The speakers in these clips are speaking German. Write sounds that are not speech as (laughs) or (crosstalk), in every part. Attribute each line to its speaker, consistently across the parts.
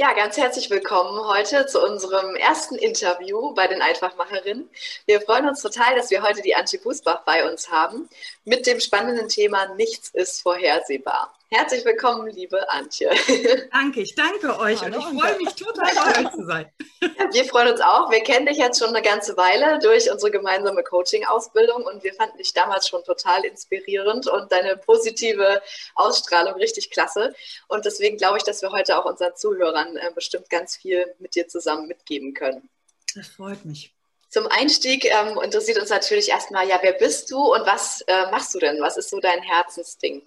Speaker 1: Ja, ganz herzlich willkommen heute zu unserem ersten Interview bei den Einfachmacherinnen. Wir freuen uns total, dass wir heute die Antje Busbach bei uns haben mit dem spannenden Thema Nichts ist vorhersehbar. Herzlich willkommen, liebe Antje. (laughs)
Speaker 2: Danke, ich danke euch Hallo, und ich freue mich total, bei euch zu sein.
Speaker 1: Wir freuen uns auch. Wir kennen dich jetzt schon eine ganze Weile durch unsere gemeinsame Coaching-Ausbildung und wir fanden dich damals schon total inspirierend und deine positive Ausstrahlung richtig klasse. Und deswegen glaube ich, dass wir heute auch unseren Zuhörern äh, bestimmt ganz viel mit dir zusammen mitgeben können.
Speaker 2: Das freut mich.
Speaker 1: Zum Einstieg ähm, interessiert uns natürlich erstmal, ja, wer bist du und was äh, machst du denn? Was ist so dein Herzensding?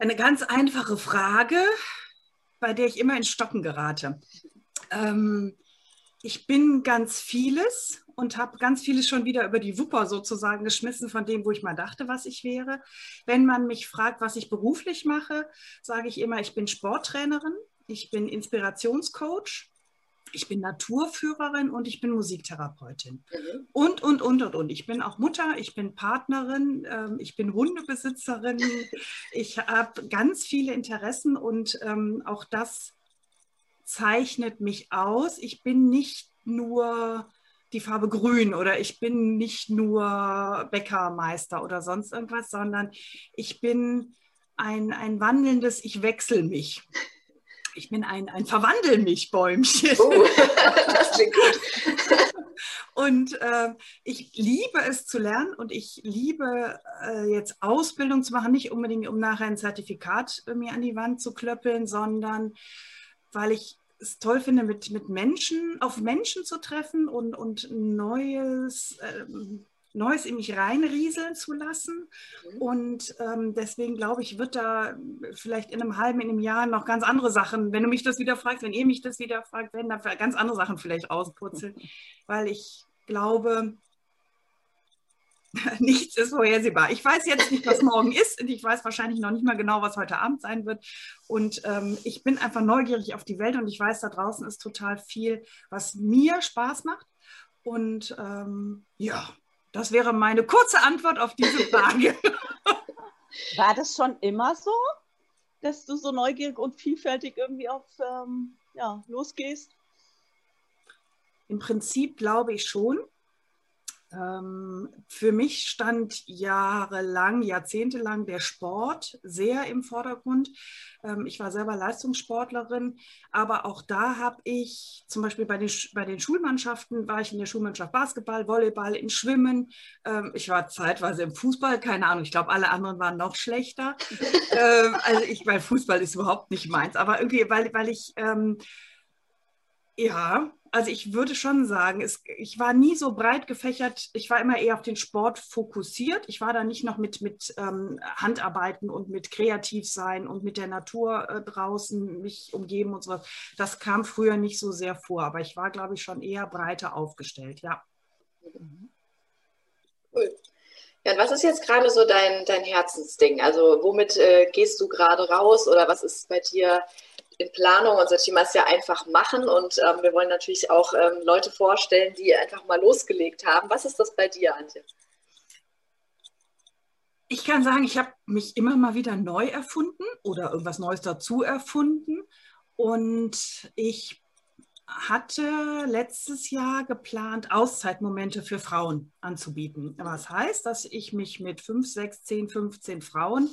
Speaker 2: Eine ganz einfache Frage, bei der ich immer in Stocken gerate. Ähm, ich bin ganz vieles und habe ganz vieles schon wieder über die Wupper sozusagen geschmissen von dem, wo ich mal dachte, was ich wäre. Wenn man mich fragt, was ich beruflich mache, sage ich immer, ich bin Sporttrainerin, ich bin Inspirationscoach, ich bin Naturführerin und ich bin Musiktherapeutin. Mhm. Und, und, und, und, und. Ich bin auch Mutter, ich bin Partnerin, ähm, ich bin Hundebesitzerin. (laughs) ich habe ganz viele Interessen und ähm, auch das zeichnet mich aus. Ich bin nicht nur die Farbe grün oder ich bin nicht nur Bäckermeister oder sonst irgendwas, sondern ich bin ein, ein wandelndes, ich wechsle mich ich bin ein, ein Verwandel mich Bäumchen. Oh, (laughs) das klingt gut. (laughs) Und äh, ich liebe es zu lernen und ich liebe äh, jetzt Ausbildung zu machen, nicht unbedingt, um nachher ein Zertifikat mir an die Wand zu klöppeln, sondern weil ich es toll finde, mit, mit Menschen, auf Menschen zu treffen und, und Neues, ähm, Neues in mich reinrieseln zu lassen. Mhm. Und ähm, deswegen glaube ich, wird da vielleicht in einem halben, in einem Jahr noch ganz andere Sachen, wenn du mich das wieder fragst, wenn ihr mich das wieder fragt, werden da ganz andere Sachen vielleicht rauspurzeln, (laughs) weil ich glaube, (laughs) nichts ist vorhersehbar. Ich weiß jetzt nicht, was morgen ist und ich weiß wahrscheinlich noch nicht mal genau, was heute Abend sein wird. Und ähm, ich bin einfach neugierig auf die Welt und ich weiß, da draußen ist total viel, was mir Spaß macht. Und ähm, ja, das wäre meine kurze Antwort auf diese (laughs) Frage.
Speaker 3: War das schon immer so, dass du so neugierig und vielfältig irgendwie auf ähm, ja, losgehst?
Speaker 2: Im Prinzip glaube ich schon. Ähm, für mich stand jahrelang, jahrzehntelang der Sport sehr im Vordergrund. Ähm, ich war selber Leistungssportlerin, aber auch da habe ich zum Beispiel bei den, bei den Schulmannschaften, war ich in der Schulmannschaft Basketball, Volleyball, im Schwimmen. Ähm, ich war zeitweise im Fußball, keine Ahnung, ich glaube, alle anderen waren noch schlechter. (laughs) also ich, weil Fußball ist überhaupt nicht meins, aber irgendwie, weil, weil ich, ja, also ich würde schon sagen, es, ich war nie so breit gefächert. Ich war immer eher auf den Sport fokussiert. Ich war da nicht noch mit, mit ähm, Handarbeiten und mit Kreativsein und mit der Natur äh, draußen mich umgeben und sowas. Das kam früher nicht so sehr vor, aber ich war, glaube ich, schon eher breiter aufgestellt, ja.
Speaker 1: Cool. Ja, und was ist jetzt gerade so dein, dein Herzensding? Also womit äh, gehst du gerade raus oder was ist bei dir in Planung. Unser Thema ist ja einfach machen und ähm, wir wollen natürlich auch ähm, Leute vorstellen, die einfach mal losgelegt haben. Was ist das bei dir, Antje?
Speaker 2: Ich kann sagen, ich habe mich immer mal wieder neu erfunden oder irgendwas Neues dazu erfunden. Und ich hatte letztes Jahr geplant, Auszeitmomente für Frauen anzubieten. Was heißt, dass ich mich mit 5, 6, 10, 15 Frauen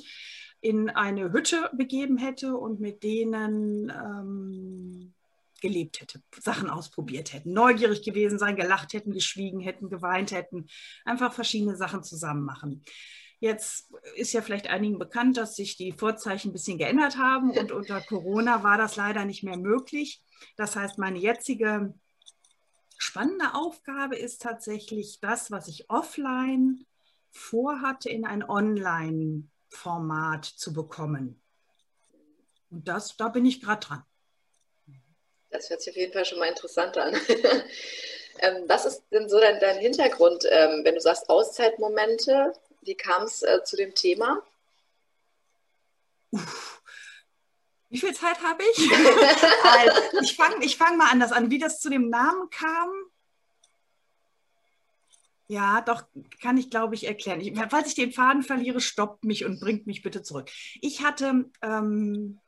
Speaker 2: in eine Hütte begeben hätte und mit denen ähm, gelebt hätte, Sachen ausprobiert hätten, neugierig gewesen sein, gelacht hätten, geschwiegen hätten, geweint hätten, einfach verschiedene Sachen zusammen machen. Jetzt ist ja vielleicht einigen bekannt, dass sich die Vorzeichen ein bisschen geändert haben und (laughs) unter Corona war das leider nicht mehr möglich. Das heißt, meine jetzige spannende Aufgabe ist tatsächlich das, was ich offline vorhatte, in ein Online Format zu bekommen. Und das, da bin ich gerade dran.
Speaker 1: Das hört sich auf jeden Fall schon mal interessant an. (laughs) ähm, was ist denn so dein, dein Hintergrund, ähm, wenn du sagst Auszeitmomente? Wie kam es äh, zu dem Thema?
Speaker 2: Uff. Wie viel Zeit habe ich? also, (laughs) ich fange ich fang mal anders an. Wie das zu dem Namen kam, ja, doch, kann ich, glaube ich, erklären. Ich, falls ich den Faden verliere, stoppt mich und bringt mich bitte zurück. Ich hatte ähm,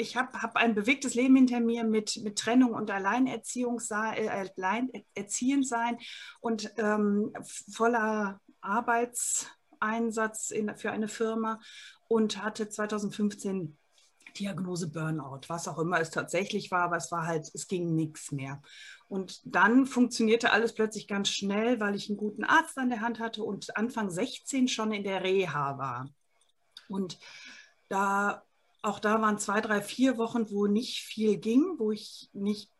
Speaker 2: ich habe hab ein bewegtes Leben hinter mir mit, mit Trennung und Alleinerziehung äh, Alleinerziehend sein und ähm, voller Arbeitseinsatz in, für eine Firma und hatte 2015 Diagnose Burnout, was auch immer es tatsächlich war, aber es war halt, es ging nichts mehr. Und dann funktionierte alles plötzlich ganz schnell, weil ich einen guten Arzt an der Hand hatte und Anfang 16 schon in der Reha war. Und da, auch da waren zwei, drei, vier Wochen, wo nicht viel ging, wo ich nicht,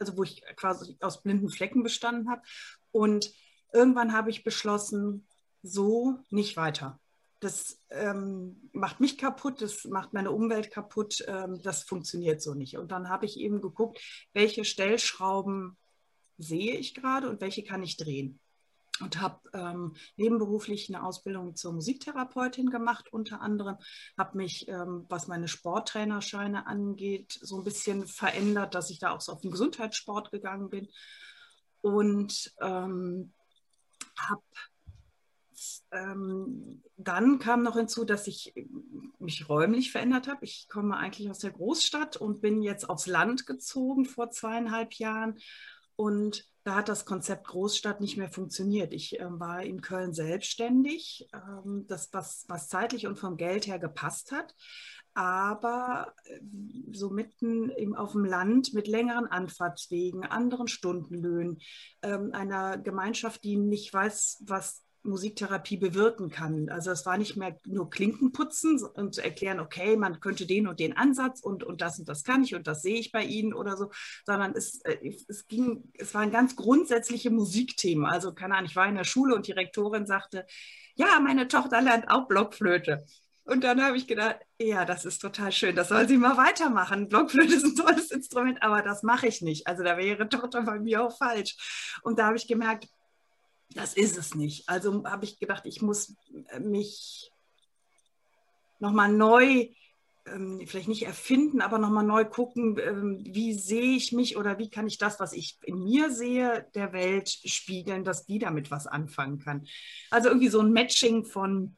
Speaker 2: also wo ich quasi aus blinden Flecken bestanden habe. Und irgendwann habe ich beschlossen, so nicht weiter das ähm, macht mich kaputt, das macht meine Umwelt kaputt, ähm, das funktioniert so nicht. Und dann habe ich eben geguckt, welche Stellschrauben sehe ich gerade und welche kann ich drehen. Und habe ähm, nebenberuflich eine Ausbildung zur Musiktherapeutin gemacht, unter anderem. Habe mich, ähm, was meine Sporttrainerscheine angeht, so ein bisschen verändert, dass ich da auch so auf den Gesundheitssport gegangen bin. Und ähm, habe ähm, dann kam noch hinzu, dass ich mich räumlich verändert habe. Ich komme eigentlich aus der Großstadt und bin jetzt aufs Land gezogen vor zweieinhalb Jahren. Und da hat das Konzept Großstadt nicht mehr funktioniert. Ich äh, war in Köln selbstständig, ähm, das, was, was zeitlich und vom Geld her gepasst hat aber äh, so mitten im, auf dem Land mit längeren Anfahrtswegen, anderen Stundenlöhnen, ähm, einer Gemeinschaft, die nicht weiß, was Musiktherapie bewirken kann. Also es war nicht mehr nur Klinken putzen und zu erklären, okay, man könnte den und den Ansatz und, und das und das kann ich und das sehe ich bei Ihnen oder so, sondern es, äh, es ging, es waren ganz grundsätzliche Musikthemen. Also keine Ahnung, ich war in der Schule und die Rektorin sagte, ja, meine Tochter lernt auch Blockflöte. Und dann habe ich gedacht, ja, das ist total schön, das soll sie mal weitermachen. Blockflöte ist ein tolles Instrument, aber das mache ich nicht. Also da wäre ihre Tochter bei mir auch falsch. Und da habe ich gemerkt, das ist es nicht. Also habe ich gedacht, ich muss äh, mich nochmal neu, ähm, vielleicht nicht erfinden, aber nochmal neu gucken, ähm, wie sehe ich mich oder wie kann ich das, was ich in mir sehe, der Welt spiegeln, dass die damit was anfangen kann. Also irgendwie so ein Matching von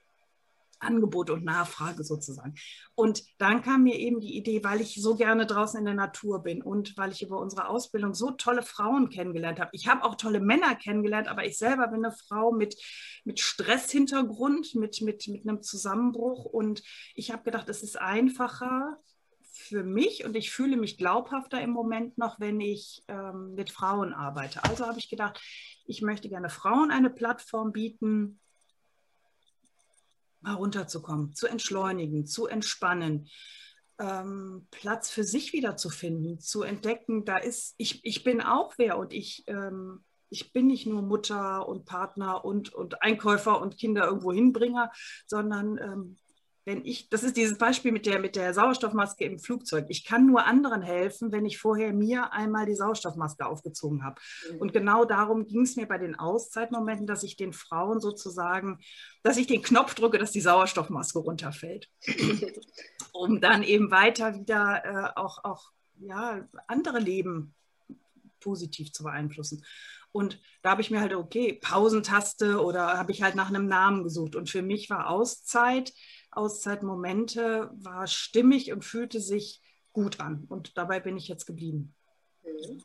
Speaker 2: Angebot und Nachfrage sozusagen. Und dann kam mir eben die Idee, weil ich so gerne draußen in der Natur bin und weil ich über unsere Ausbildung so tolle Frauen kennengelernt habe. Ich habe auch tolle Männer kennengelernt, aber ich selber bin eine Frau mit, mit Stresshintergrund, mit, mit, mit einem Zusammenbruch. Und ich habe gedacht, es ist einfacher, für mich und ich fühle mich glaubhafter im Moment noch, wenn ich ähm, mit Frauen arbeite. Also habe ich gedacht, ich möchte gerne Frauen eine Plattform bieten, mal runterzukommen, zu entschleunigen, zu entspannen, ähm, Platz für sich wiederzufinden, zu entdecken, da ist, ich, ich bin auch wer und ich, ähm, ich bin nicht nur Mutter und Partner und, und Einkäufer und Kinder irgendwo hinbringer, sondern ähm, wenn ich, das ist dieses Beispiel mit der, mit der Sauerstoffmaske im Flugzeug. Ich kann nur anderen helfen, wenn ich vorher mir einmal die Sauerstoffmaske aufgezogen habe. Mhm. Und genau darum ging es mir bei den Auszeitmomenten, dass ich den Frauen sozusagen, dass ich den Knopf drücke, dass die Sauerstoffmaske runterfällt. (laughs) um dann eben weiter wieder äh, auch, auch ja, andere Leben positiv zu beeinflussen. Und da habe ich mir halt, okay, Pausentaste oder habe ich halt nach einem Namen gesucht. Und für mich war Auszeit Auszeitmomente war stimmig und fühlte sich gut an. Und dabei bin ich jetzt geblieben.
Speaker 3: Mhm.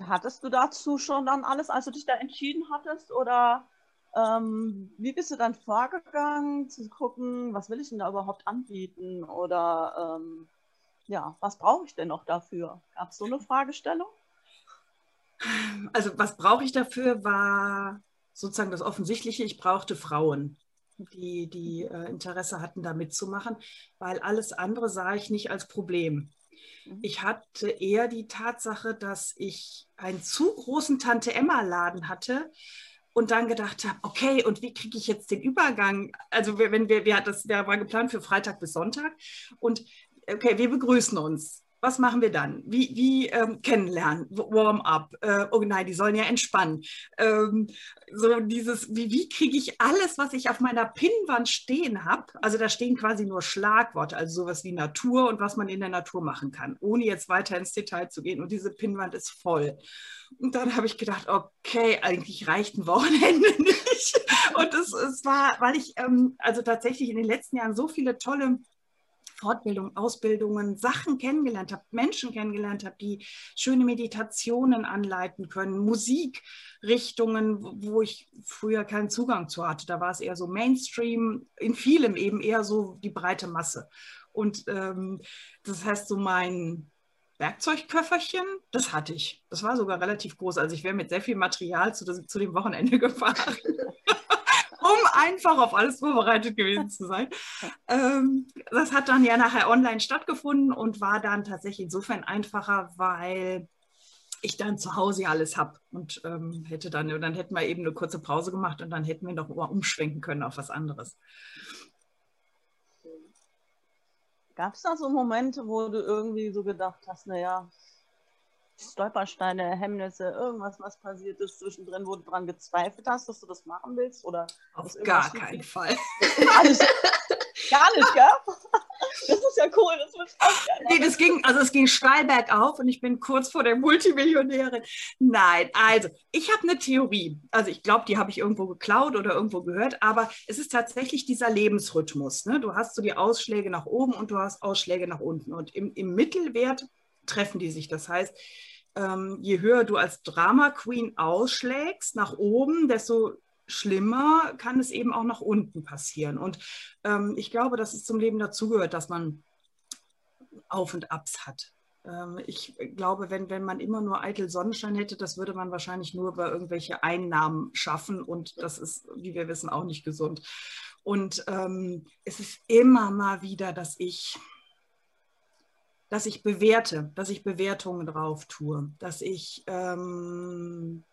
Speaker 3: Hattest du dazu schon dann alles, als du dich da entschieden hattest? Oder ähm, wie bist du dann vorgegangen, zu gucken, was will ich denn da überhaupt anbieten? Oder ähm, ja, was brauche ich denn noch dafür? Gab es so eine Fragestellung?
Speaker 2: Also was brauche ich dafür, war sozusagen das Offensichtliche, ich brauchte Frauen die, die äh, Interesse hatten, da mitzumachen, weil alles andere sah ich nicht als Problem. Mhm. Ich hatte eher die Tatsache, dass ich einen zu großen Tante Emma Laden hatte und dann gedacht habe, okay, und wie kriege ich jetzt den Übergang? Also wenn wir, wir das der war geplant für Freitag bis Sonntag und okay, wir begrüßen uns was machen wir dann? Wie, wie ähm, kennenlernen, Warm-up? Äh, oh nein, die sollen ja entspannen. Ähm, so dieses, wie, wie kriege ich alles, was ich auf meiner Pinnwand stehen habe? Also da stehen quasi nur Schlagworte, also sowas wie Natur und was man in der Natur machen kann, ohne jetzt weiter ins Detail zu gehen. Und diese Pinnwand ist voll. Und dann habe ich gedacht, okay, eigentlich reicht ein Wochenende (laughs) nicht. Und es, es war, weil ich ähm, also tatsächlich in den letzten Jahren so viele tolle Fortbildung, Ausbildungen, Sachen kennengelernt habe, Menschen kennengelernt habe, die schöne Meditationen anleiten können, Musikrichtungen, wo ich früher keinen Zugang zu hatte. Da war es eher so Mainstream, in vielem eben eher so die breite Masse. Und ähm, das heißt, so mein Werkzeugköfferchen, das hatte ich. Das war sogar relativ groß. Also ich wäre mit sehr viel Material zu, zu dem Wochenende (laughs) gefahren um einfach auf alles vorbereitet gewesen zu sein. (laughs) Ähm, das hat dann ja nachher online stattgefunden und war dann tatsächlich insofern einfacher, weil ich dann zu Hause alles habe und ähm, hätte dann, dann hätten wir eben eine kurze Pause gemacht und dann hätten wir noch mal umschwenken können auf was anderes.
Speaker 3: Gab es da so Momente, wo du irgendwie so gedacht hast, naja, Stolpersteine, Hemmnisse, irgendwas, was passiert ist zwischendrin, wo du dran gezweifelt hast, dass du das machen willst? Oder
Speaker 2: Auf gar keinen Fall. (laughs)
Speaker 3: Alles, gar nicht, gell? Das ist ja cool, das wird auch
Speaker 2: gerne. Nee, das ging, also es ging steil bergauf und ich bin kurz vor der Multimillionärin. Nein, also ich habe eine Theorie. Also ich glaube, die habe ich irgendwo geklaut oder irgendwo gehört, aber es ist tatsächlich dieser Lebensrhythmus. Ne? Du hast so die Ausschläge nach oben und du hast Ausschläge nach unten. Und im, im Mittelwert treffen die sich. Das heißt, ähm, je höher du als Drama Queen ausschlägst nach oben, desto schlimmer kann es eben auch nach unten passieren. Und ähm, ich glaube, dass es zum Leben dazugehört, dass man Auf und Abs hat. Ähm, ich glaube, wenn, wenn man immer nur eitel Sonnenschein hätte, das würde man wahrscheinlich nur über irgendwelche Einnahmen schaffen. Und das ist, wie wir wissen, auch nicht gesund. Und ähm, es ist immer mal wieder, dass ich dass ich bewerte, dass ich Bewertungen drauf tue, dass ich ähm,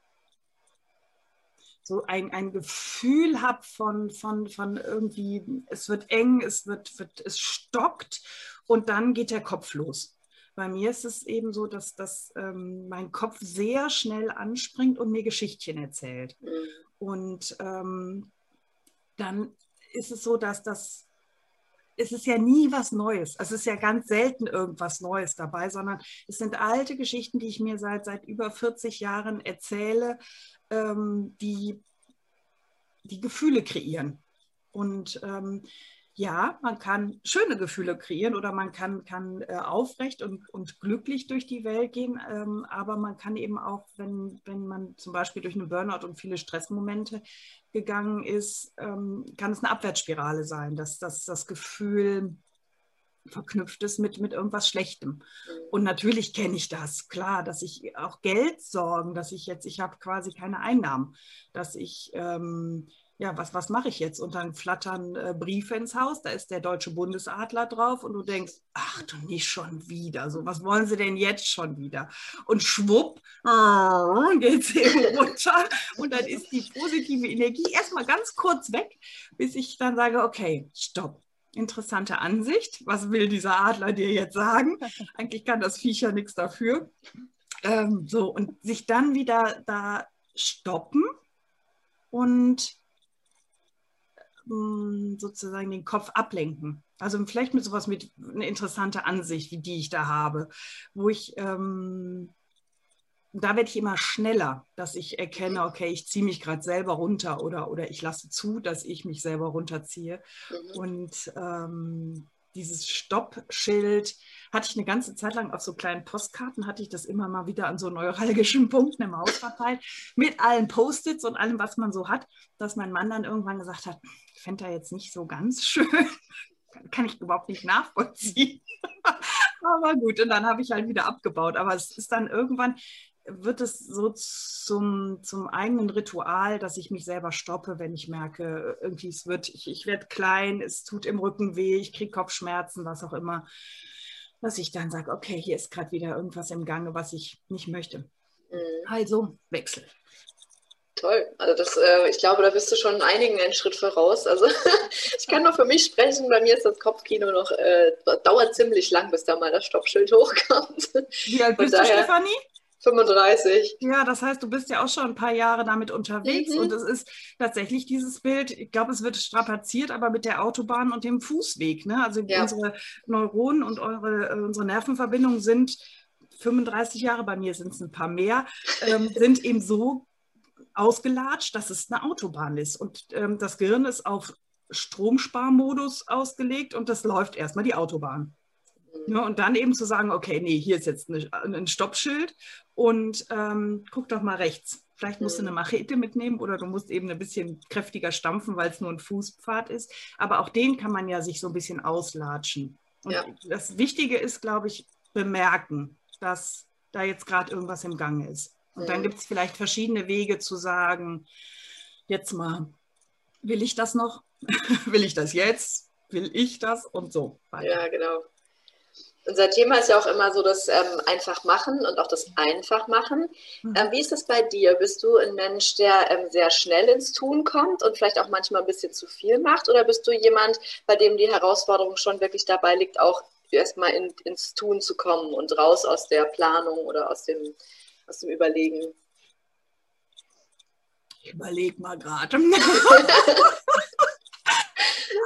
Speaker 2: so ein, ein Gefühl habe von, von, von irgendwie, es wird eng, es, wird, wird, es stockt und dann geht der Kopf los. Bei mir ist es eben so, dass, dass ähm, mein Kopf sehr schnell anspringt und mir Geschichtchen erzählt. Mhm. Und ähm, dann ist es so, dass das es ist ja nie was Neues. Es ist ja ganz selten irgendwas Neues dabei, sondern es sind alte Geschichten, die ich mir seit, seit über 40 Jahren erzähle, ähm, die, die Gefühle kreieren. Und ähm, ja, man kann schöne Gefühle kreieren oder man kann, kann äh, aufrecht und, und glücklich durch die Welt gehen, ähm, aber man kann eben auch, wenn, wenn man zum Beispiel durch einen Burnout und viele Stressmomente gegangen ist, ähm, kann es eine Abwärtsspirale sein, dass, dass das Gefühl verknüpft ist mit, mit irgendwas Schlechtem. Und natürlich kenne ich das, klar, dass ich auch Geld sorgen, dass ich jetzt, ich habe quasi keine Einnahmen, dass ich ähm, ja, was, was mache ich jetzt? Und dann flattern äh, Briefe ins Haus, da ist der deutsche Bundesadler drauf und du denkst, ach du nicht schon wieder, so was wollen sie denn jetzt schon wieder? Und schwupp, äh, geht es eben (laughs) runter und dann ist die positive Energie erstmal ganz kurz weg, bis ich dann sage, okay, stopp. Interessante Ansicht. Was will dieser Adler dir jetzt sagen? (laughs) Eigentlich kann das Viecher nichts dafür. Ähm, so, und sich dann wieder da stoppen und sozusagen den Kopf ablenken. Also vielleicht mit sowas mit einer interessanten Ansicht, wie die ich da habe, wo ich, ähm, da werde ich immer schneller, dass ich erkenne, okay, ich ziehe mich gerade selber runter oder, oder ich lasse zu, dass ich mich selber runterziehe. Mhm. Und ähm, dieses Stoppschild hatte ich eine ganze Zeit lang auf so kleinen Postkarten, hatte ich das immer mal wieder an so neuralgischen (laughs) Punkten im Haus verteilt, mit allen Post-its und allem, was man so hat, dass mein Mann dann irgendwann gesagt hat, fände er jetzt nicht so ganz (laughs) schön. Kann ich überhaupt nicht nachvollziehen. (laughs) Aber gut, und dann habe ich halt wieder abgebaut. Aber es ist dann irgendwann, wird es so zum, zum eigenen Ritual, dass ich mich selber stoppe, wenn ich merke, irgendwie es wird, ich, ich werde klein, es tut im Rücken weh, ich kriege Kopfschmerzen, was auch immer, dass ich dann sage, okay, hier ist gerade wieder irgendwas im Gange, was ich nicht möchte. Mhm. Also Wechsel.
Speaker 1: Toll. Also das, äh, ich glaube, da bist du schon einigen einen Schritt voraus. Also (laughs) ich kann nur für mich sprechen. Bei mir ist das Kopfkino noch äh, dauert ziemlich lang, bis da mal das Stoppschild (laughs) hochkommt.
Speaker 2: Wie alt bist du, Stefanie?
Speaker 1: 35.
Speaker 2: Ja, das heißt, du bist ja auch schon ein paar Jahre damit unterwegs mhm. und es ist tatsächlich dieses Bild, ich glaube, es wird strapaziert, aber mit der Autobahn und dem Fußweg. Ne? Also ja. unsere Neuronen und eure, äh, unsere Nervenverbindungen sind 35 Jahre, bei mir sind es ein paar mehr, ähm, (laughs) sind eben so ausgelatscht, dass es eine Autobahn ist. Und ähm, das Gehirn ist auf Stromsparmodus ausgelegt und das läuft erstmal die Autobahn. Ja, und dann eben zu sagen, okay, nee, hier ist jetzt eine, ein Stoppschild und ähm, guck doch mal rechts. Vielleicht musst du eine Machete mitnehmen oder du musst eben ein bisschen kräftiger stampfen, weil es nur ein Fußpfad ist. Aber auch den kann man ja sich so ein bisschen auslatschen. Und ja. das Wichtige ist, glaube ich, bemerken, dass da jetzt gerade irgendwas im Gange ist. Und dann gibt es vielleicht verschiedene Wege zu sagen, jetzt mal, will ich das noch? (laughs) will ich das jetzt? Will ich das? Und so.
Speaker 1: Weiter. Ja, genau. Unser Thema ist ja auch immer so das ähm, einfach machen und auch das einfach machen. Mhm. Ähm, wie ist es bei dir? Bist du ein Mensch, der ähm, sehr schnell ins Tun kommt und vielleicht auch manchmal ein bisschen zu viel macht? Oder bist du jemand, bei dem die Herausforderung schon wirklich dabei liegt, auch erstmal in, ins Tun zu kommen und raus aus der Planung oder aus dem, aus dem Überlegen?
Speaker 2: Ich überlege mal gerade. (laughs)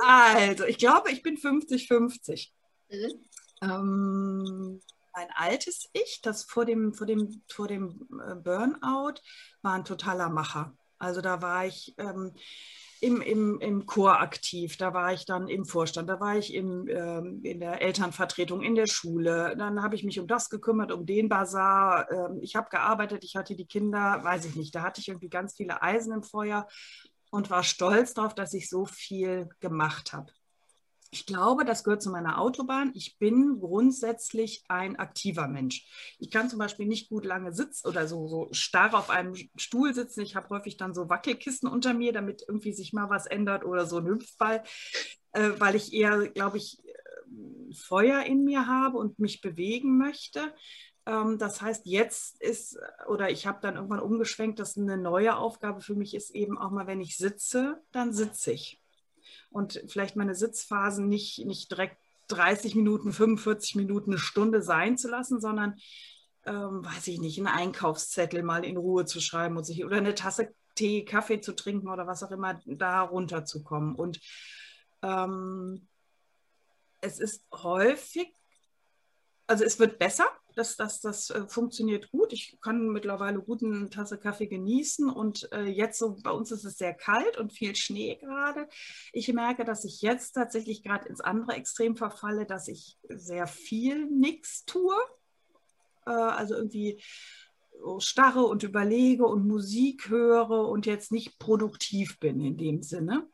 Speaker 2: also, ich glaube, ich bin 50-50. Mhm. Ähm, mein altes Ich, das vor dem, vor dem, vor dem äh, Burnout, war ein totaler Macher. Also da war ich ähm, im, im, im Chor aktiv, da war ich dann im Vorstand, da war ich im, ähm, in der Elternvertretung, in der Schule. Dann habe ich mich um das gekümmert, um den Bazar. Ähm, ich habe gearbeitet, ich hatte die Kinder, weiß ich nicht, da hatte ich irgendwie ganz viele Eisen im Feuer und war stolz darauf, dass ich so viel gemacht habe. Ich glaube, das gehört zu meiner Autobahn. Ich bin grundsätzlich ein aktiver Mensch. Ich kann zum Beispiel nicht gut lange sitzen oder so, so starr auf einem Stuhl sitzen. Ich habe häufig dann so Wackelkissen unter mir, damit irgendwie sich mal was ändert oder so ein Hüpfball, äh, weil ich eher, glaube ich, äh, Feuer in mir habe und mich bewegen möchte. Ähm, das heißt, jetzt ist, oder ich habe dann irgendwann umgeschwenkt, dass eine neue Aufgabe für mich ist eben auch mal, wenn ich sitze, dann sitze ich und vielleicht meine Sitzphasen nicht, nicht direkt 30 Minuten, 45 Minuten, eine Stunde sein zu lassen, sondern, ähm, weiß ich nicht, einen Einkaufszettel mal in Ruhe zu schreiben und sich, oder eine Tasse Tee, Kaffee zu trinken oder was auch immer, da runterzukommen. Und ähm, es ist häufig, also es wird besser, das, das, das äh, funktioniert gut. Ich kann mittlerweile gut eine Tasse Kaffee genießen und äh, jetzt so, bei uns ist es sehr kalt und viel Schnee gerade. Ich merke, dass ich jetzt tatsächlich gerade ins andere Extrem verfalle, dass ich sehr viel nichts tue. Äh, also irgendwie starre und überlege und Musik höre und jetzt nicht produktiv bin in dem Sinne.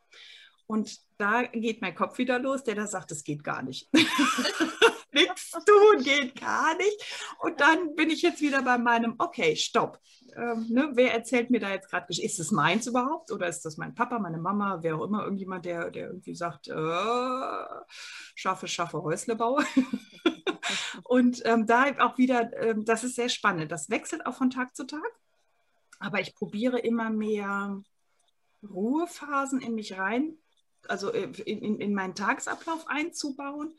Speaker 2: Und da geht mein Kopf wieder los, der da sagt, es geht gar nicht. (laughs) nichts tun geht gar nicht. Und dann bin ich jetzt wieder bei meinem, okay, stopp. Ähm, ne, wer erzählt mir da jetzt gerade, ist es meins überhaupt oder ist das mein Papa, meine Mama, wer auch immer, irgendjemand, der, der irgendwie sagt, äh, schaffe, schaffe, Häusle baue. (laughs) und ähm, da auch wieder, ähm, das ist sehr spannend. Das wechselt auch von Tag zu Tag. Aber ich probiere immer mehr Ruhephasen in mich rein, also äh, in, in, in meinen Tagesablauf einzubauen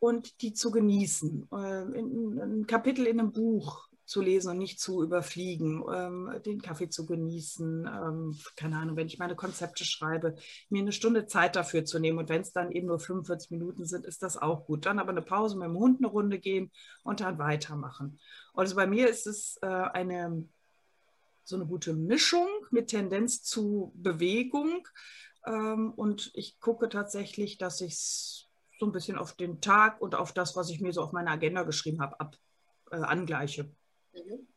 Speaker 2: und die zu genießen. Äh, ein Kapitel in einem Buch zu lesen und nicht zu überfliegen, ähm, den Kaffee zu genießen, ähm, keine Ahnung, wenn ich meine Konzepte schreibe, mir eine Stunde Zeit dafür zu nehmen und wenn es dann eben nur 45 Minuten sind, ist das auch gut. Dann aber eine Pause mit dem Hund eine Runde gehen und dann weitermachen. Also bei mir ist es äh, eine so eine gute Mischung mit Tendenz zu Bewegung ähm, und ich gucke tatsächlich, dass ich es so ein bisschen auf den Tag und auf das, was ich mir so auf meine Agenda geschrieben habe, ab, äh, angleiche.
Speaker 1: Mhm.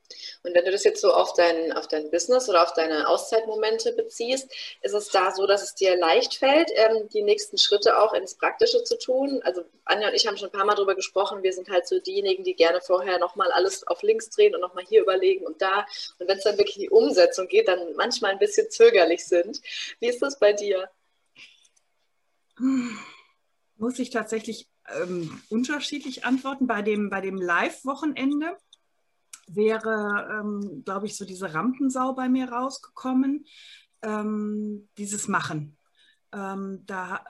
Speaker 1: Und wenn du das jetzt so auf dein, auf dein Business oder auf deine Auszeitmomente beziehst, ist es da so, dass es dir leicht fällt, ähm, die nächsten Schritte auch ins Praktische zu tun? Also Anja und ich haben schon ein paar Mal darüber gesprochen, wir sind halt so diejenigen, die gerne vorher nochmal alles auf links drehen und nochmal hier überlegen und da. Und wenn es dann wirklich in die Umsetzung geht, dann manchmal ein bisschen zögerlich sind. Wie ist das bei dir?
Speaker 2: Hm muss ich tatsächlich ähm, unterschiedlich antworten. Bei dem, bei dem Live-Wochenende wäre, ähm, glaube ich, so diese Rampensau bei mir rausgekommen. Ähm, dieses Machen. Ähm, da,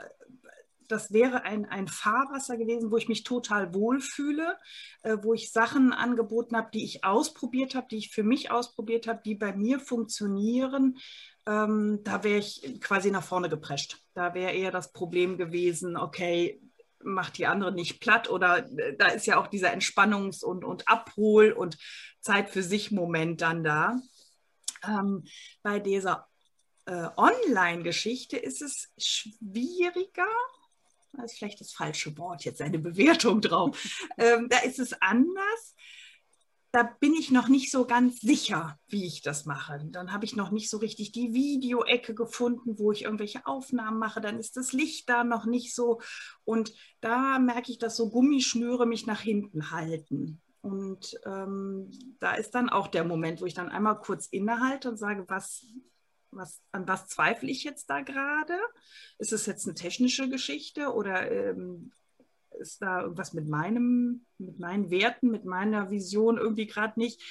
Speaker 2: das wäre ein, ein Fahrwasser gewesen, wo ich mich total wohlfühle, äh, wo ich Sachen angeboten habe, die ich ausprobiert habe, die ich für mich ausprobiert habe, die bei mir funktionieren, ähm, da wäre ich quasi nach vorne geprescht. Da wäre eher das Problem gewesen, okay, macht die andere nicht platt oder äh, da ist ja auch dieser Entspannungs- und, und Abhol- und Zeit für sich Moment dann da. Ähm, bei dieser äh, Online-Geschichte ist es schwieriger. Das ist vielleicht das falsche Wort, jetzt eine Bewertung drauf. (laughs) ähm, da ist es anders. Da bin ich noch nicht so ganz sicher, wie ich das mache. Dann habe ich noch nicht so richtig die Videoecke gefunden, wo ich irgendwelche Aufnahmen mache. Dann ist das Licht da noch nicht so. Und da merke ich, dass so Gummischnüre mich nach hinten halten. Und ähm, da ist dann auch der Moment, wo ich dann einmal kurz innehalte und sage, was, was, an was zweifle ich jetzt da gerade? Ist es jetzt eine technische Geschichte oder ähm, ist da irgendwas mit meinem, mit meinen Werten, mit meiner Vision irgendwie gerade nicht?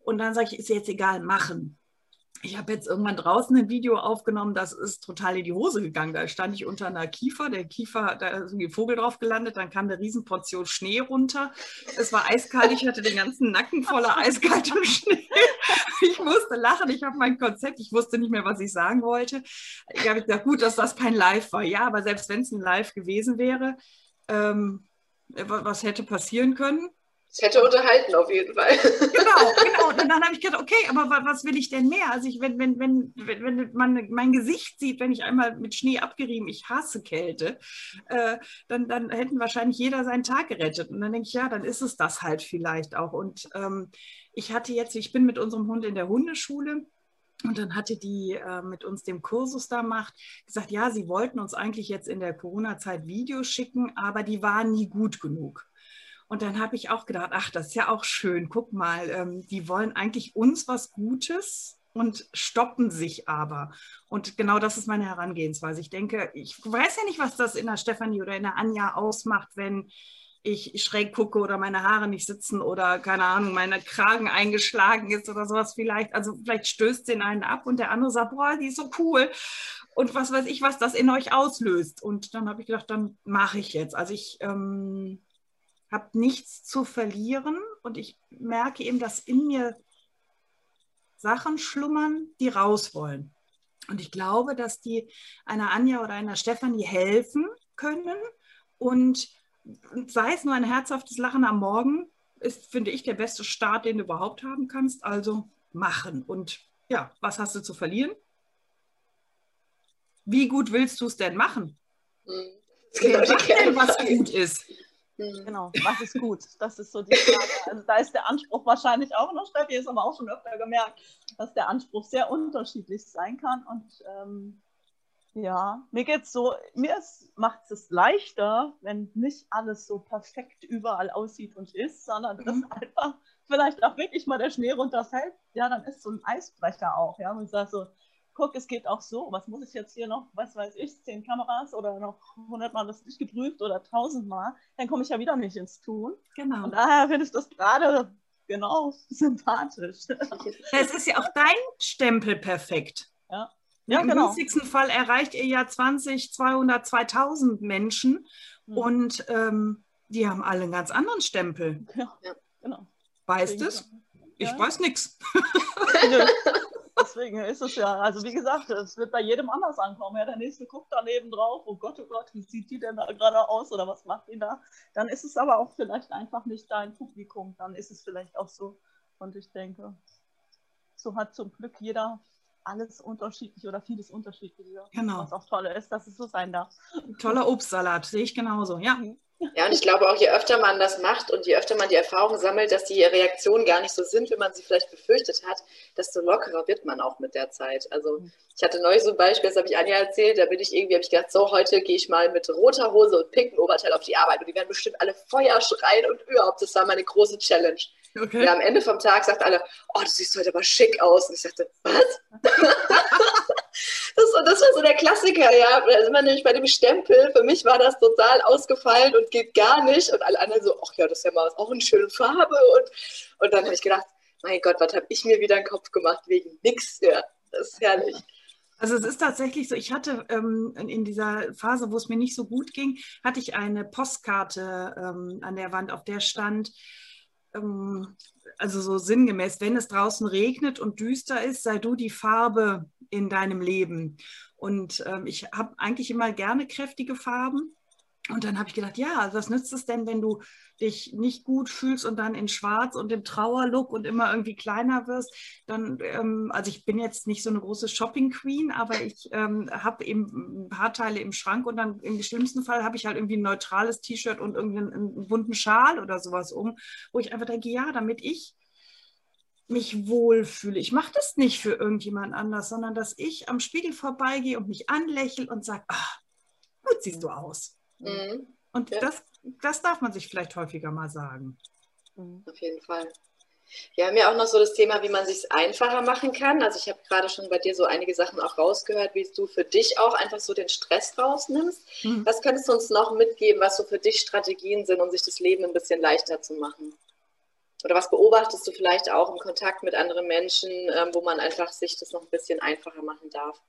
Speaker 2: Und dann sage ich, ist jetzt egal, machen ich habe jetzt irgendwann draußen ein Video aufgenommen, das ist total in die Hose gegangen. Da stand ich unter einer Kiefer, der Kiefer, da ist ein Vogel drauf gelandet, dann kam eine Riesenportion Schnee runter. Es war eiskalt, ich hatte den ganzen Nacken voller eiskaltem Schnee. Ich musste lachen, ich habe mein Konzept, ich wusste nicht mehr, was ich sagen wollte. Ich habe gesagt, gut, dass das kein Live war. Ja, aber selbst wenn es ein Live gewesen wäre, ähm, was hätte passieren können?
Speaker 1: Es hätte unterhalten auf jeden Fall.
Speaker 2: Genau, (laughs) genau. Und dann habe ich gedacht, okay, aber was will ich denn mehr? Also ich, wenn, wenn, wenn, wenn man mein Gesicht sieht, wenn ich einmal mit Schnee abgerieben, ich hasse Kälte, äh, dann, dann hätten wahrscheinlich jeder seinen Tag gerettet. Und dann denke ich, ja, dann ist es das halt vielleicht auch. Und ähm, ich hatte jetzt, ich bin mit unserem Hund in der Hundeschule. Und dann hatte die äh, mit uns dem Kursus da macht, gesagt, ja, sie wollten uns eigentlich jetzt in der Corona-Zeit Videos schicken, aber die waren nie gut genug. Und dann habe ich auch gedacht, ach, das ist ja auch schön. Guck mal, ähm, die wollen eigentlich uns was Gutes und stoppen sich aber. Und genau das ist meine Herangehensweise. Ich denke, ich weiß ja nicht, was das in der Stefanie oder in der Anja ausmacht, wenn ich schräg gucke oder meine Haare nicht sitzen oder keine Ahnung, meine Kragen eingeschlagen ist oder sowas vielleicht. Also vielleicht stößt den einen ab und der andere sagt, boah, die ist so cool. Und was weiß ich, was das in euch auslöst. Und dann habe ich gedacht, dann mache ich jetzt. Also ich ähm, habe nichts zu verlieren und ich merke eben, dass in mir Sachen schlummern, die raus wollen. Und ich glaube, dass die einer Anja oder einer Stefanie helfen können. Und sei es nur ein herzhaftes Lachen am Morgen, ist, finde ich, der beste Start, den du überhaupt haben kannst. Also machen. Und ja, was hast du zu verlieren? Wie gut willst du es denn machen? Hm. Genau Wer sagt denn, was gut ist?
Speaker 3: Mhm. Genau, was ist gut? Das ist so die Frage. Also da ist der Anspruch wahrscheinlich auch noch, Steffi, ist aber auch schon öfter gemerkt, dass der Anspruch sehr unterschiedlich sein kann. Und ähm, ja, mir geht es so, mir macht es leichter, wenn nicht alles so perfekt überall aussieht und ist, sondern dass mhm. einfach vielleicht auch wirklich mal der Schnee runterfällt. Ja, dann ist so ein Eisbrecher auch. Ja, und sage so, guck, es geht auch so. Was muss ich jetzt hier noch, was weiß ich, zehn Kameras oder noch hundertmal das nicht geprüft oder tausendmal, dann komme ich ja wieder nicht ins Tun. Genau. Und daher finde ich das gerade genau (laughs) sympathisch.
Speaker 2: Es ist ja auch dein Stempel perfekt.
Speaker 3: Ja.
Speaker 2: Ja, Im genau. günstigsten Fall erreicht ihr ja 20, 200, 2000 Menschen mhm. und ähm, die haben alle einen ganz anderen Stempel.
Speaker 3: Ja, genau.
Speaker 2: Weißt du es? Ich ja. weiß nichts. (laughs)
Speaker 3: Deswegen ist es ja, also wie gesagt, es wird bei jedem anders ankommen. Ja, der nächste guckt daneben drauf, oh Gott, oh Gott, wie sieht die denn da gerade aus oder was macht die da? Dann ist es aber auch vielleicht einfach nicht dein Publikum. Dann ist es vielleicht auch so. Und ich denke, so hat zum Glück jeder alles unterschiedlich oder vieles unterschiedlich.
Speaker 2: Genau.
Speaker 3: Was auch toll ist, dass es so sein darf.
Speaker 2: Toller Obstsalat, sehe ich genauso, ja. Mhm.
Speaker 1: Ja, und ich glaube auch, je öfter man das macht und je öfter man die Erfahrung sammelt, dass die Reaktionen gar nicht so sind, wie man sie vielleicht befürchtet hat, desto lockerer wird man auch mit der Zeit. Also ich hatte neulich so ein Beispiel, das habe ich Anja erzählt, da bin ich irgendwie, habe ich gedacht, so, heute gehe ich mal mit roter Hose und pinken Oberteil auf die Arbeit und die werden bestimmt alle Feuer schreien und überhaupt, das war meine große Challenge. Okay. Ja, am Ende vom Tag sagt alle, oh, du siehst heute aber schick aus. Und ich sagte, was? (laughs) das, das war so der Klassiker, ja. Da sind wir nämlich bei dem Stempel. Für mich war das total ausgefallen und geht gar nicht. Und alle anderen so, ach ja, das ist ja mal auch eine schöne Farbe. Und, und dann habe ich gedacht, mein Gott, was habe ich mir wieder einen Kopf gemacht wegen nix. Ja, das ist herrlich.
Speaker 2: Also es ist tatsächlich so, ich hatte ähm, in dieser Phase, wo es mir nicht so gut ging, hatte ich eine Postkarte ähm, an der Wand, auf der stand, also so sinngemäß, wenn es draußen regnet und düster ist, sei du die Farbe in deinem Leben. Und ähm, ich habe eigentlich immer gerne kräftige Farben. Und dann habe ich gedacht, ja, was nützt es denn, wenn du dich nicht gut fühlst und dann in Schwarz und im Trauerlook und immer irgendwie kleiner wirst? Dann, ähm, also ich bin jetzt nicht so eine große Shopping Queen, aber ich ähm, habe eben ein paar Teile im Schrank und dann im schlimmsten Fall habe ich halt irgendwie ein neutrales T-Shirt und irgendwie einen, einen bunten Schal oder sowas um, wo ich einfach denke, ja, damit ich mich wohlfühle. Ich mache das nicht für irgendjemand anders, sondern dass ich am Spiegel vorbeigehe und mich anlächle und sage, ach, gut siehst du aus. Mhm. Und ja. das, das darf man sich vielleicht häufiger mal sagen.
Speaker 1: Mhm. Auf jeden Fall. Wir haben ja auch noch so das Thema, wie man sich einfacher machen kann. Also ich habe gerade schon bei dir so einige Sachen auch rausgehört, wie du für dich auch einfach so den Stress rausnimmst. Mhm. Was könntest du uns noch mitgeben, was so für dich Strategien sind, um sich das Leben ein bisschen leichter zu machen? Oder was beobachtest du vielleicht auch im Kontakt mit anderen Menschen, ähm, wo man einfach sich das noch ein bisschen einfacher machen darf?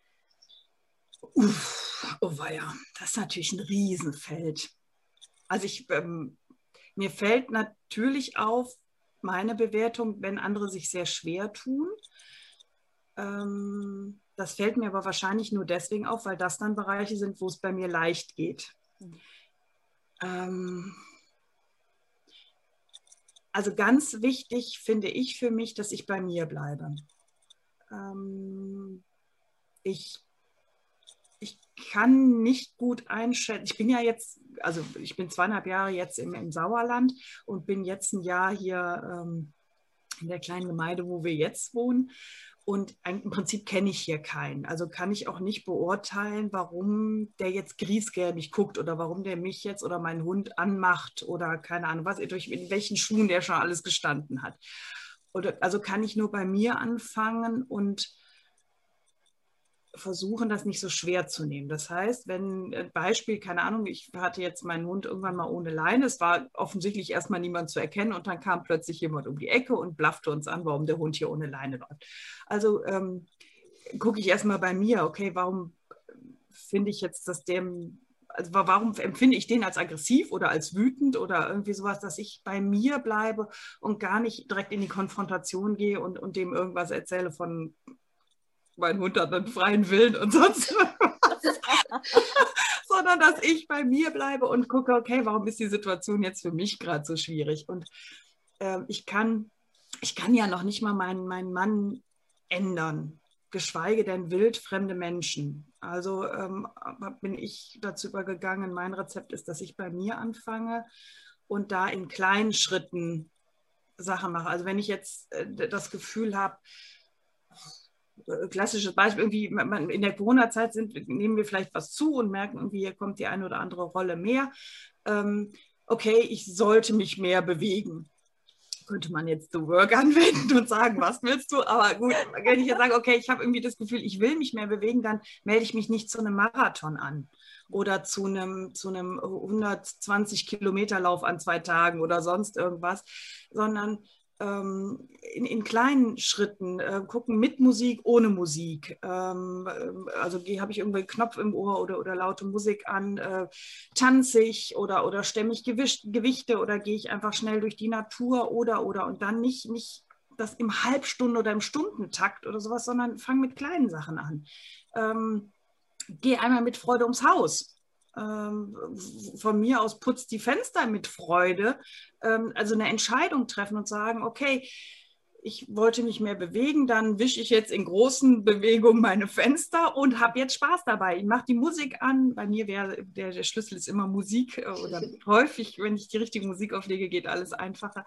Speaker 2: Uff, oh ja, das ist natürlich ein Riesenfeld. Also ich, ähm, mir fällt natürlich auf meine Bewertung, wenn andere sich sehr schwer tun. Ähm, das fällt mir aber wahrscheinlich nur deswegen auf, weil das dann Bereiche sind, wo es bei mir leicht geht. Ähm, also ganz wichtig finde ich für mich, dass ich bei mir bleibe. Ähm, ich kann nicht gut einschätzen. Ich bin ja jetzt, also ich bin zweieinhalb Jahre jetzt im, im Sauerland und bin jetzt ein Jahr hier ähm, in der kleinen Gemeinde, wo wir jetzt wohnen. Und im Prinzip kenne ich hier keinen. Also kann ich auch nicht beurteilen, warum der jetzt Griesger nicht guckt oder warum der mich jetzt oder meinen Hund anmacht oder keine Ahnung, was, durch in welchen Schuhen der schon alles gestanden hat. Oder, also kann ich nur bei mir anfangen und versuchen, das nicht so schwer zu nehmen. Das heißt, wenn äh, Beispiel, keine Ahnung, ich hatte jetzt meinen Hund irgendwann mal ohne Leine, es war offensichtlich erstmal niemand zu erkennen und dann kam plötzlich jemand um die Ecke und blaffte uns an, warum der Hund hier ohne Leine läuft. Also ähm, gucke ich erstmal bei mir, okay, warum finde ich jetzt, dass dem also warum empfinde ich den als aggressiv oder als wütend oder irgendwie sowas, dass ich bei mir bleibe und gar nicht direkt in die Konfrontation gehe und, und dem irgendwas erzähle von mein Hund hat einen freien Willen und sonst (laughs) was. Sondern dass ich bei mir bleibe und gucke, okay, warum ist die Situation jetzt für mich gerade so schwierig? Und äh, ich, kann, ich kann ja noch nicht mal meinen, meinen Mann ändern, geschweige denn wildfremde Menschen. Also ähm, bin ich dazu übergegangen, mein Rezept ist, dass ich bei mir anfange und da in kleinen Schritten Sachen mache. Also wenn ich jetzt äh, das Gefühl habe, klassisches Beispiel, irgendwie in der Corona-Zeit nehmen wir vielleicht was zu und merken irgendwie, hier kommt die eine oder andere Rolle mehr. Ähm, okay, ich sollte mich mehr bewegen. Könnte man jetzt The Work (laughs) anwenden und sagen, was willst du? Aber gut, wenn ich jetzt sage, okay, ich habe irgendwie das Gefühl, ich will mich mehr bewegen, dann melde ich mich nicht zu einem Marathon an oder zu einem, zu einem 120 Kilometer Lauf an zwei Tagen oder sonst irgendwas, sondern ähm, in, in, kleinen Schritten äh, gucken mit Musik, ohne Musik. Ähm, äh, also habe ich irgendwie einen Knopf im Ohr oder, oder laute Musik an, äh, tanze ich oder, oder stemme ich Gewicht, Gewichte oder gehe ich einfach schnell durch die Natur oder oder und dann nicht, nicht das im Halbstunden- oder im Stundentakt oder sowas, sondern fang mit kleinen Sachen an. Ähm, gehe einmal mit Freude ums Haus von mir aus putzt die Fenster mit Freude, ähm, also eine Entscheidung treffen und sagen, okay, ich wollte mich mehr bewegen, dann wische ich jetzt in großen Bewegungen meine Fenster und habe jetzt Spaß dabei. Ich mache die Musik an. Bei mir wäre der, der Schlüssel ist immer Musik äh, oder (laughs) häufig, wenn ich die richtige Musik auflege, geht alles einfacher.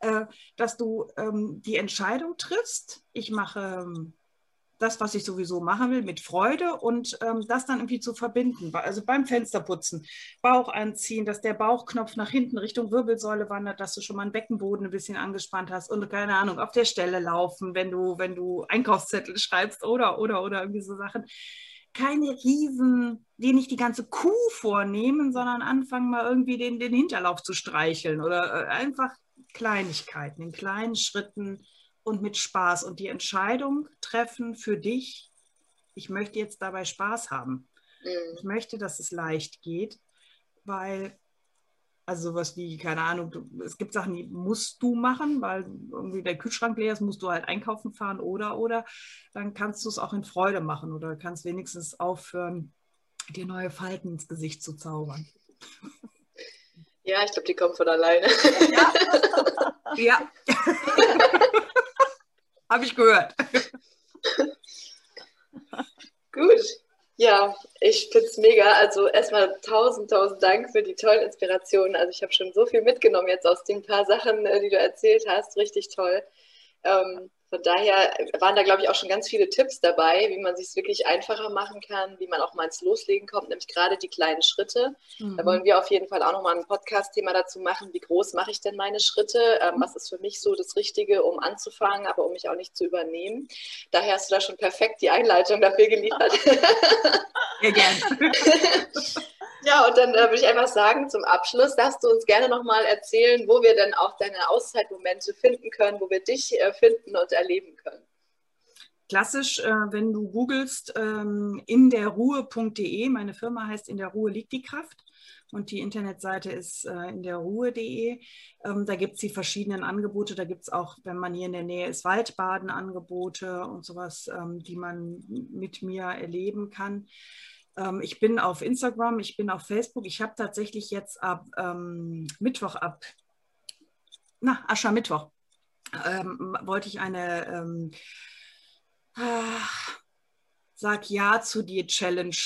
Speaker 2: Äh, dass du ähm, die Entscheidung triffst. Ich mache ähm, das, was ich sowieso machen will, mit Freude und ähm, das dann irgendwie zu verbinden. Also beim Fensterputzen, Bauch anziehen, dass der Bauchknopf nach hinten Richtung Wirbelsäule wandert, dass du schon mal einen Beckenboden ein bisschen angespannt hast und keine Ahnung, auf der Stelle laufen, wenn du, wenn du Einkaufszettel schreibst oder, oder, oder irgendwie so Sachen. Keine Riesen, die nicht die ganze Kuh vornehmen, sondern anfangen mal irgendwie den, den Hinterlauf zu streicheln oder äh, einfach Kleinigkeiten, in kleinen Schritten und mit Spaß und die Entscheidung treffen für dich, ich möchte jetzt dabei Spaß haben. Mhm. Ich möchte, dass es leicht geht, weil, also sowas wie, keine Ahnung, du, es gibt Sachen, die musst du machen, weil irgendwie der Kühlschrank leer ist, musst du halt einkaufen fahren oder, oder, dann kannst du es auch in Freude machen oder kannst wenigstens aufhören, dir neue Falten ins Gesicht zu zaubern.
Speaker 1: Ja, ich glaube, die kommt von alleine.
Speaker 2: Ja. ja. (laughs) (laughs) Habe ich gehört. (laughs)
Speaker 1: Gut. Ja, ich finde mega. Also erstmal tausend, tausend Dank für die tollen Inspirationen. Also ich habe schon so viel mitgenommen jetzt aus den paar Sachen, äh, die du erzählt hast. Richtig toll. Ähm, von daher waren da, glaube ich, auch schon ganz viele Tipps dabei, wie man sich wirklich einfacher machen kann, wie man auch mal ins Loslegen kommt, nämlich gerade die kleinen Schritte. Mhm. Da wollen wir auf jeden Fall auch nochmal ein Podcast-Thema dazu machen. Wie groß mache ich denn meine Schritte? Ähm, was ist für mich so das Richtige, um anzufangen, aber um mich auch nicht zu übernehmen? Daher hast du da schon perfekt die Einleitung dafür geliefert.
Speaker 2: Sehr gerne. (laughs)
Speaker 1: Ja, und dann äh, würde ich einfach sagen, zum Abschluss darfst du uns gerne nochmal erzählen, wo wir denn auch deine Auszeitmomente finden können, wo wir dich äh, finden und erleben können.
Speaker 2: Klassisch, äh, wenn du googelst ähm, in der Ruhe.de, meine Firma heißt In der Ruhe liegt die Kraft und die Internetseite ist äh, in der Ruhe.de. Ähm, da gibt es die verschiedenen Angebote. Da gibt es auch, wenn man hier in der Nähe ist, Waldbaden-Angebote und sowas, ähm, die man mit mir erleben kann. Ähm, ich bin auf Instagram, ich bin auf Facebook. Ich habe tatsächlich jetzt ab ähm, Mittwoch, ab na, Aschermittwoch, ähm, wollte ich eine ähm, äh, Sag Ja zu dir Challenge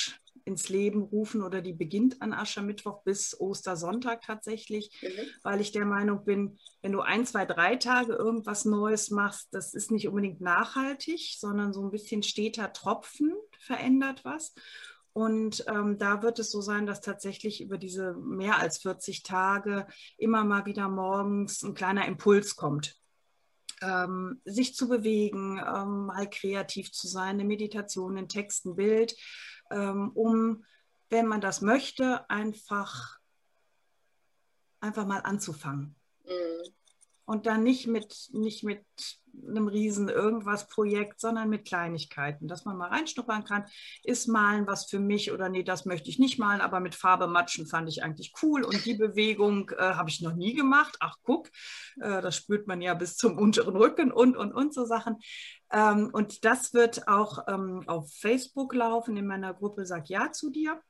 Speaker 2: ins Leben rufen oder die beginnt an Aschermittwoch bis Ostersonntag tatsächlich, mhm. weil ich der Meinung bin, wenn du ein, zwei, drei Tage irgendwas Neues machst, das ist nicht unbedingt nachhaltig, sondern so ein bisschen steter Tropfen verändert was. Und ähm, da wird es so sein, dass tatsächlich über diese mehr als 40 Tage immer mal wieder morgens ein kleiner Impuls kommt. Ähm, sich zu bewegen, ähm, mal kreativ zu sein, eine Meditation, ein Text, ein Bild, ähm, um, wenn man das möchte, einfach, einfach mal anzufangen. Mhm. Und dann nicht mit, nicht mit einem riesen irgendwas Projekt, sondern mit Kleinigkeiten, dass man mal reinschnuppern kann. Ist malen was für mich oder nee, das möchte ich nicht malen, aber mit Farbe matschen fand ich eigentlich cool und die Bewegung äh, habe ich noch nie gemacht. Ach guck, äh, das spürt man ja bis zum unteren Rücken und und und so Sachen. Ähm, und das wird auch ähm, auf Facebook laufen in meiner Gruppe Sag Ja zu dir.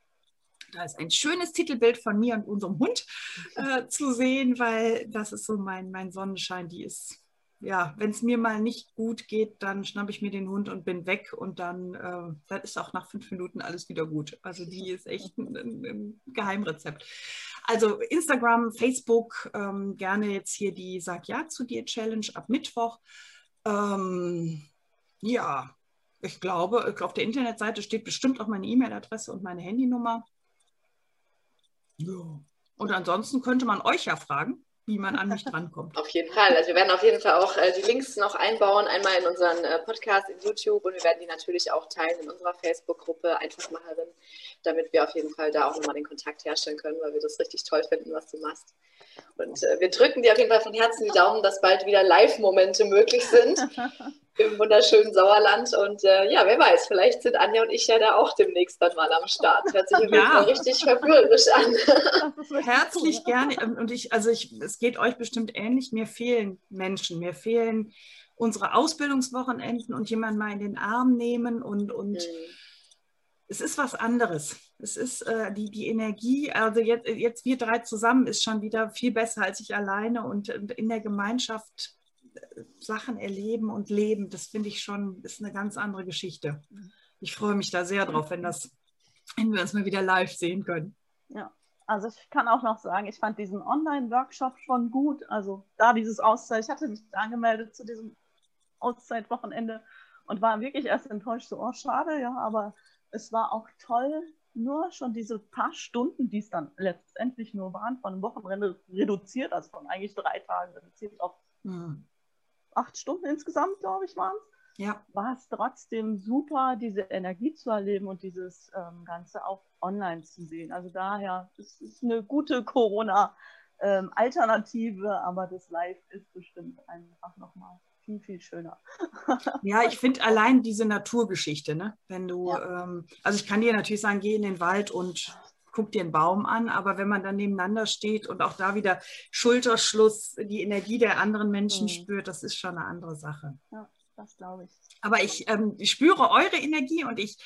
Speaker 2: Da ist ein schönes Titelbild von mir und unserem Hund äh, zu sehen, weil das ist so mein, mein Sonnenschein. Die ist ja, wenn es mir mal nicht gut geht, dann schnappe ich mir den Hund und bin weg und dann, äh, dann ist auch nach fünf Minuten alles wieder gut. Also die ist echt ein, ein Geheimrezept. Also Instagram, Facebook, ähm, gerne jetzt hier die Sag Ja zu dir Challenge ab Mittwoch. Ähm, ja, ich glaube, auf der Internetseite steht bestimmt auch meine E-Mail-Adresse und meine Handynummer. Ja. Und ansonsten könnte man euch ja fragen wie man an mich (laughs) drankommt.
Speaker 1: Auf jeden Fall. Also wir werden auf jeden Fall auch äh, die Links noch einbauen, einmal in unseren äh, Podcast in YouTube und wir werden die natürlich auch teilen in unserer Facebook-Gruppe Einfachmacherin, damit wir auf jeden Fall da auch nochmal den Kontakt herstellen können, weil wir das richtig toll finden, was du machst. Und äh, wir drücken dir auf jeden Fall von Herzen die Daumen, dass bald wieder Live-Momente möglich sind. (laughs) im wunderschönen Sauerland. Und äh, ja, wer weiß, vielleicht sind Anja und ich ja da auch demnächst dann mal am Start. Hört sich ja. richtig verführerisch an.
Speaker 2: Herzlich gerne. Und ich, also ich, es geht euch bestimmt ähnlich. Mir fehlen Menschen, mir fehlen unsere Ausbildungswochenenden und jemanden mal in den Arm nehmen und, und mhm. Es ist was anderes. Es ist äh, die, die Energie, also jetzt, jetzt wir drei zusammen ist schon wieder viel besser als ich alleine und in der Gemeinschaft Sachen erleben und leben, das finde ich schon, ist eine ganz andere Geschichte. Ich freue mich da sehr drauf, wenn, das, wenn wir uns mal wieder live sehen können.
Speaker 3: Ja, also ich kann auch noch sagen, ich fand diesen Online-Workshop schon gut. Also da dieses Auszeit, ich hatte mich angemeldet zu diesem Auszeitwochenende und war wirklich erst enttäuscht, so, oh schade, ja, aber es war auch toll, nur schon diese paar Stunden, die es dann letztendlich nur waren, von einem Wochenende reduziert, also von eigentlich drei Tagen reduziert auf mhm acht Stunden insgesamt, glaube ich, waren es. Ja. War es trotzdem super, diese Energie zu erleben und dieses ähm, Ganze auch online zu sehen. Also daher, es ist eine gute Corona-Alternative, ähm, aber das Live ist bestimmt einfach nochmal viel, viel schöner. (laughs)
Speaker 2: ja, ich finde allein diese Naturgeschichte, ne? wenn du, ja. ähm, also ich kann dir natürlich sagen, geh in den Wald und guck dir einen Baum an, aber wenn man dann nebeneinander steht und auch da wieder Schulterschluss, die Energie der anderen Menschen mhm. spürt, das ist schon eine andere Sache.
Speaker 3: Ja, das glaube ich.
Speaker 2: Aber ich, ähm, ich spüre eure Energie und ich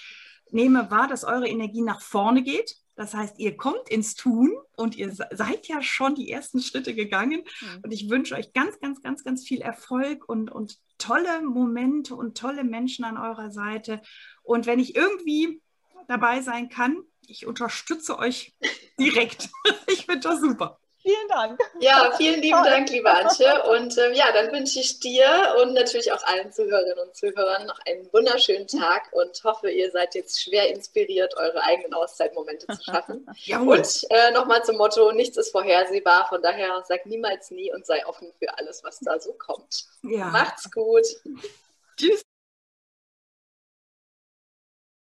Speaker 2: nehme wahr, dass eure Energie nach vorne geht Das heißt, ihr kommt ins Tun und ihr seid ja schon die ersten Schritte gegangen. Mhm. Und ich wünsche euch ganz, ganz, ganz, ganz viel Erfolg und, und tolle Momente und tolle Menschen an eurer Seite. Und wenn ich irgendwie dabei sein kann, ich unterstütze euch direkt. (laughs) ich finde das super.
Speaker 3: Vielen Dank.
Speaker 1: Ja, vielen lieben Dank, liebe Antje. (laughs) Und äh, ja, dann wünsche ich dir und natürlich auch allen Zuhörerinnen und Zuhörern noch einen wunderschönen Tag und hoffe, ihr seid jetzt schwer inspiriert, eure eigenen Auszeitmomente zu schaffen. (laughs) Jawohl. Und äh, nochmal zum Motto, nichts ist vorhersehbar. Von daher sag niemals nie und sei offen für alles, was da so kommt. Ja. Macht's gut. Tschüss.